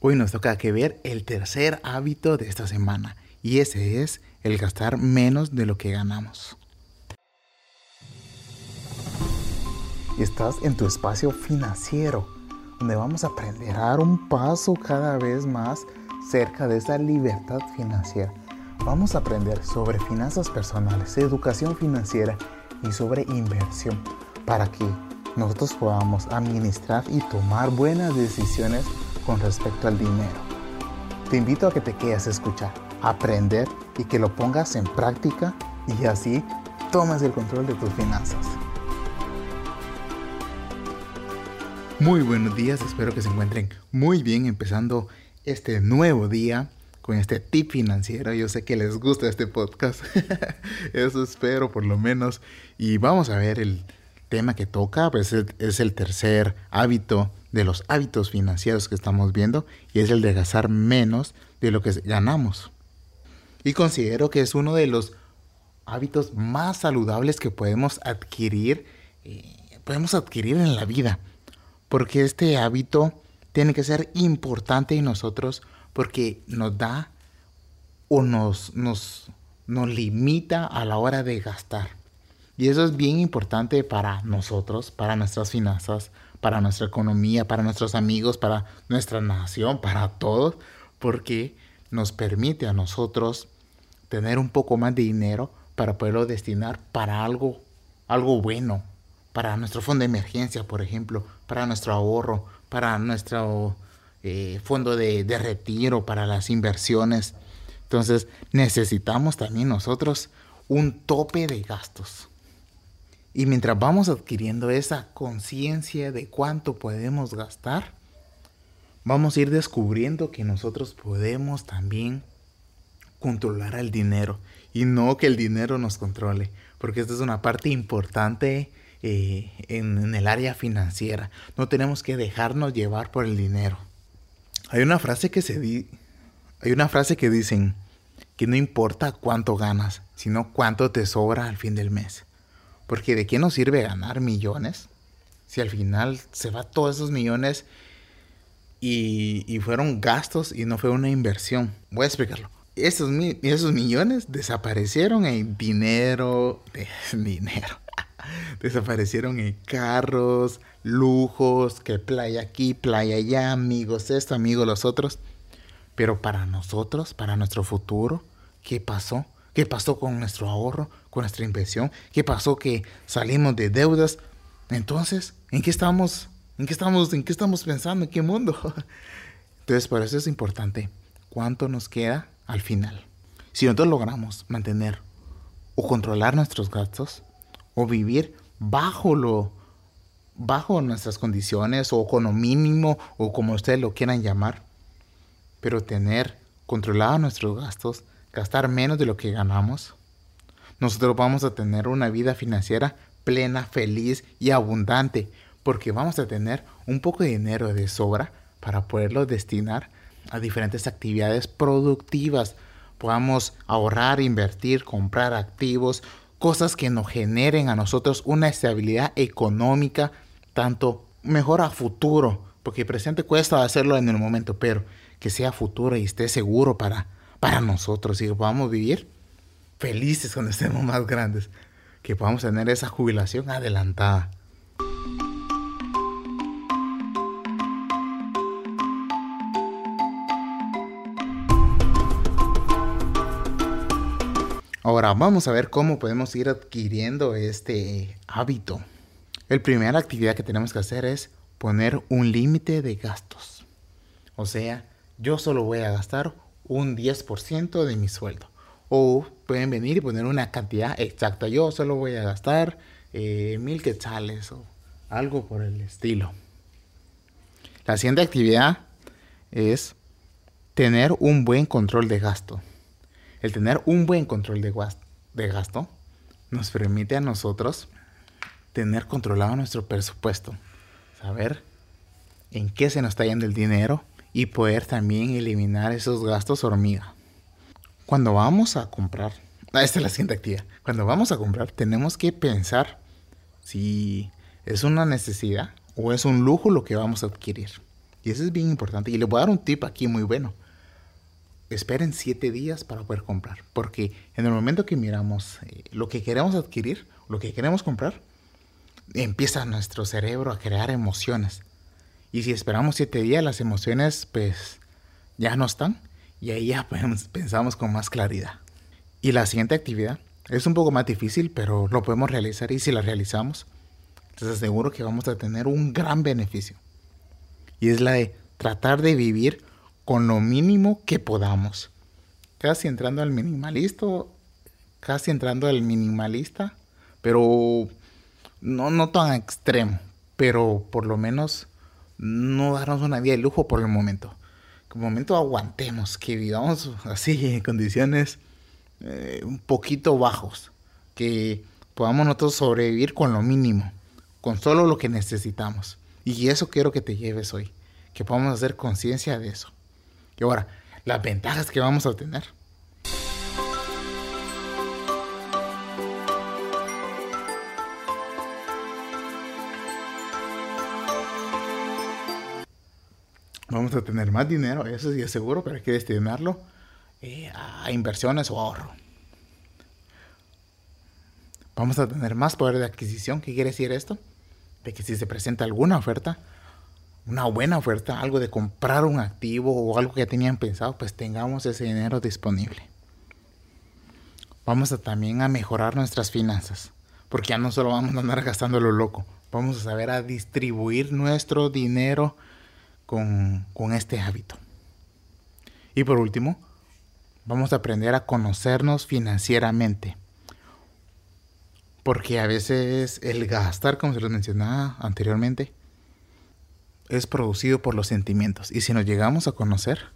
Hoy nos toca que ver el tercer hábito de esta semana y ese es el gastar menos de lo que ganamos. Estás en tu espacio financiero, donde vamos a aprender a dar un paso cada vez más cerca de esa libertad financiera. Vamos a aprender sobre finanzas personales, educación financiera y sobre inversión para que nosotros podamos administrar y tomar buenas decisiones con respecto al dinero. Te invito a que te quedes a escuchar, aprender y que lo pongas en práctica y así tomes el control de tus finanzas. Muy buenos días, espero que se encuentren muy bien empezando este nuevo día con este tip financiero. Yo sé que les gusta este podcast, eso espero por lo menos. Y vamos a ver el tema que toca, pues es el tercer hábito de los hábitos financieros que estamos viendo y es el de gastar menos de lo que ganamos. Y considero que es uno de los hábitos más saludables que podemos adquirir, eh, podemos adquirir en la vida. Porque este hábito tiene que ser importante en nosotros porque nos da o nos, nos, nos limita a la hora de gastar. Y eso es bien importante para nosotros, para nuestras finanzas, para nuestra economía, para nuestros amigos, para nuestra nación, para todos, porque nos permite a nosotros tener un poco más de dinero para poderlo destinar para algo, algo bueno, para nuestro fondo de emergencia, por ejemplo, para nuestro ahorro, para nuestro eh, fondo de, de retiro, para las inversiones. Entonces necesitamos también nosotros un tope de gastos. Y mientras vamos adquiriendo esa conciencia de cuánto podemos gastar, vamos a ir descubriendo que nosotros podemos también controlar el dinero y no que el dinero nos controle, porque esta es una parte importante eh, en, el área financiera. No tenemos que dejarnos llevar por el dinero. Hay una frase que hay una frase que dicen que no importa cuánto ganas, sino cuánto te sobra al fin del mes. Porque de qué nos sirve ganar millones si al final se va todos esos millones y, fueron gastos y no fue una inversión. Voy a explicarlo. Esos, esos millones desaparecieron en dinero, dinero. desaparecieron en carros, lujos, que playa aquí, playa allá, amigos esto, amigos los otros. Pero para nosotros, para nuestro futuro, ¿qué pasó? ¿Qué pasó con nuestro ahorro, con nuestra inversión? ¿Qué pasó que salimos de deudas? Entonces, ¿en qué estamos? ¿En qué estamos? ¿En qué estamos pensando? ¿En qué mundo? Entonces, por eso es importante cuánto nos queda al final. Si nosotros logramos mantener o controlar nuestros gastos o vivir bajo lo bajo nuestras condiciones o con lo mínimo o como ustedes lo quieran llamar, pero tener controlados nuestros gastos, gastar menos de lo que ganamos, nosotros vamos a tener una vida financiera plena, feliz y abundante, porque vamos a tener un poco de dinero de sobra para poderlo destinar a diferentes actividades productivas. Podamos ahorrar, invertir, comprar activos, cosas que nos generen a nosotros una estabilidad económica, tanto mejor a futuro, porque presente cuesta hacerlo en el momento, pero que sea futuro y esté seguro para para nosotros y que podamos vivir felices cuando estemos más grandes, que podamos tener esa jubilación adelantada. Ahora vamos a ver cómo podemos ir adquiriendo este hábito. La primera actividad que tenemos que hacer es poner un límite de gastos. O sea, yo solo voy a gastar un 10% de mi sueldo. O pueden venir y poner una cantidad exacta. Yo solo voy a gastar eh, mil quetzales o algo por el estilo. La siguiente actividad es tener un buen control de gasto. El tener un buen control de, de gasto nos permite a nosotros tener controlado nuestro presupuesto. Saber en qué se nos está yendo el dinero y poder también eliminar esos gastos hormiga. Cuando vamos a comprar, ah, esta es la siguiente actividad, cuando vamos a comprar tenemos que pensar si es una necesidad o es un lujo lo que vamos a adquirir. Y eso es bien importante. Y les voy a dar un tip aquí muy bueno. Esperen siete días para poder comprar. Porque en el momento que miramos eh, lo que queremos adquirir, lo que queremos comprar, empieza nuestro cerebro a crear emociones. Y si esperamos siete días, las emociones pues ya no están. Y ahí ya pensamos con más claridad. Y la siguiente actividad es un poco más difícil, pero lo podemos realizar. Y si la realizamos, les aseguro que vamos a tener un gran beneficio. Y es la de tratar de vivir con lo mínimo que podamos. Casi entrando al minimalista, casi entrando al minimalista, pero no, no tan extremo, pero por lo menos no darnos una vida de lujo por el momento. Que momento aguantemos, que vivamos así en condiciones eh, un poquito bajos, que podamos nosotros sobrevivir con lo mínimo, con solo lo que necesitamos. Y eso quiero que te lleves hoy, que podamos hacer conciencia de eso. Y ahora, las ventajas que vamos a obtener. Vamos a tener más dinero, eso sí es seguro, pero hay que destinarlo eh, a inversiones o ahorro. Vamos a tener más poder de adquisición. ¿Qué quiere decir esto? De que si se presenta alguna oferta, una buena oferta, algo de comprar un activo o algo que tenían pensado, pues tengamos ese dinero disponible. Vamos a también a mejorar nuestras finanzas, porque ya no solo vamos a andar gastando lo loco, vamos a saber a distribuir nuestro dinero con, este hábito. Y por último, vamos a aprender a conocernos financieramente. Porque a veces el gastar, como se lo mencionaba anteriormente, es producido por los sentimientos. Y si nos llegamos a conocer,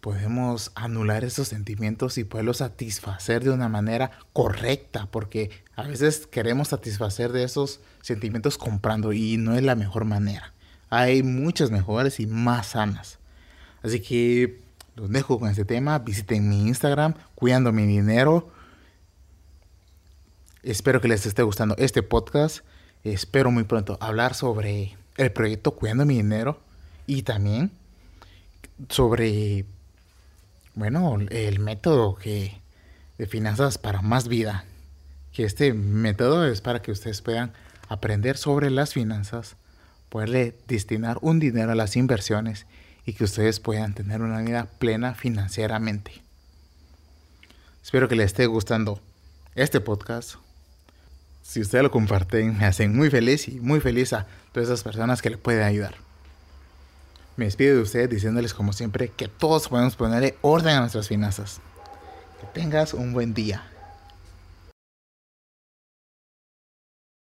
podemos anular esos sentimientos y poderlos satisfacer de una manera correcta. Porque a veces queremos satisfacer de esos sentimientos comprando y no es la mejor manera hay muchas mejores y más sanas. Así que los dejo con este tema. Visiten mi Instagram, cuidando mi dinero. Espero que les esté gustando este podcast. Espero muy pronto hablar sobre el proyecto Cuidando mi dinero y también sobre, bueno, el método de finanzas para más vida. Que este método es para que ustedes puedan aprender sobre las finanzas poderle destinar un dinero a las inversiones y que ustedes puedan tener una vida plena financieramente. Espero que les esté gustando este podcast. Si ustedes lo comparten, me hacen muy feliz y muy feliz a todas esas personas que le pueden ayudar. Me despido de ustedes diciéndoles como siempre que todos podemos ponerle orden a nuestras finanzas. Que tengas un buen día.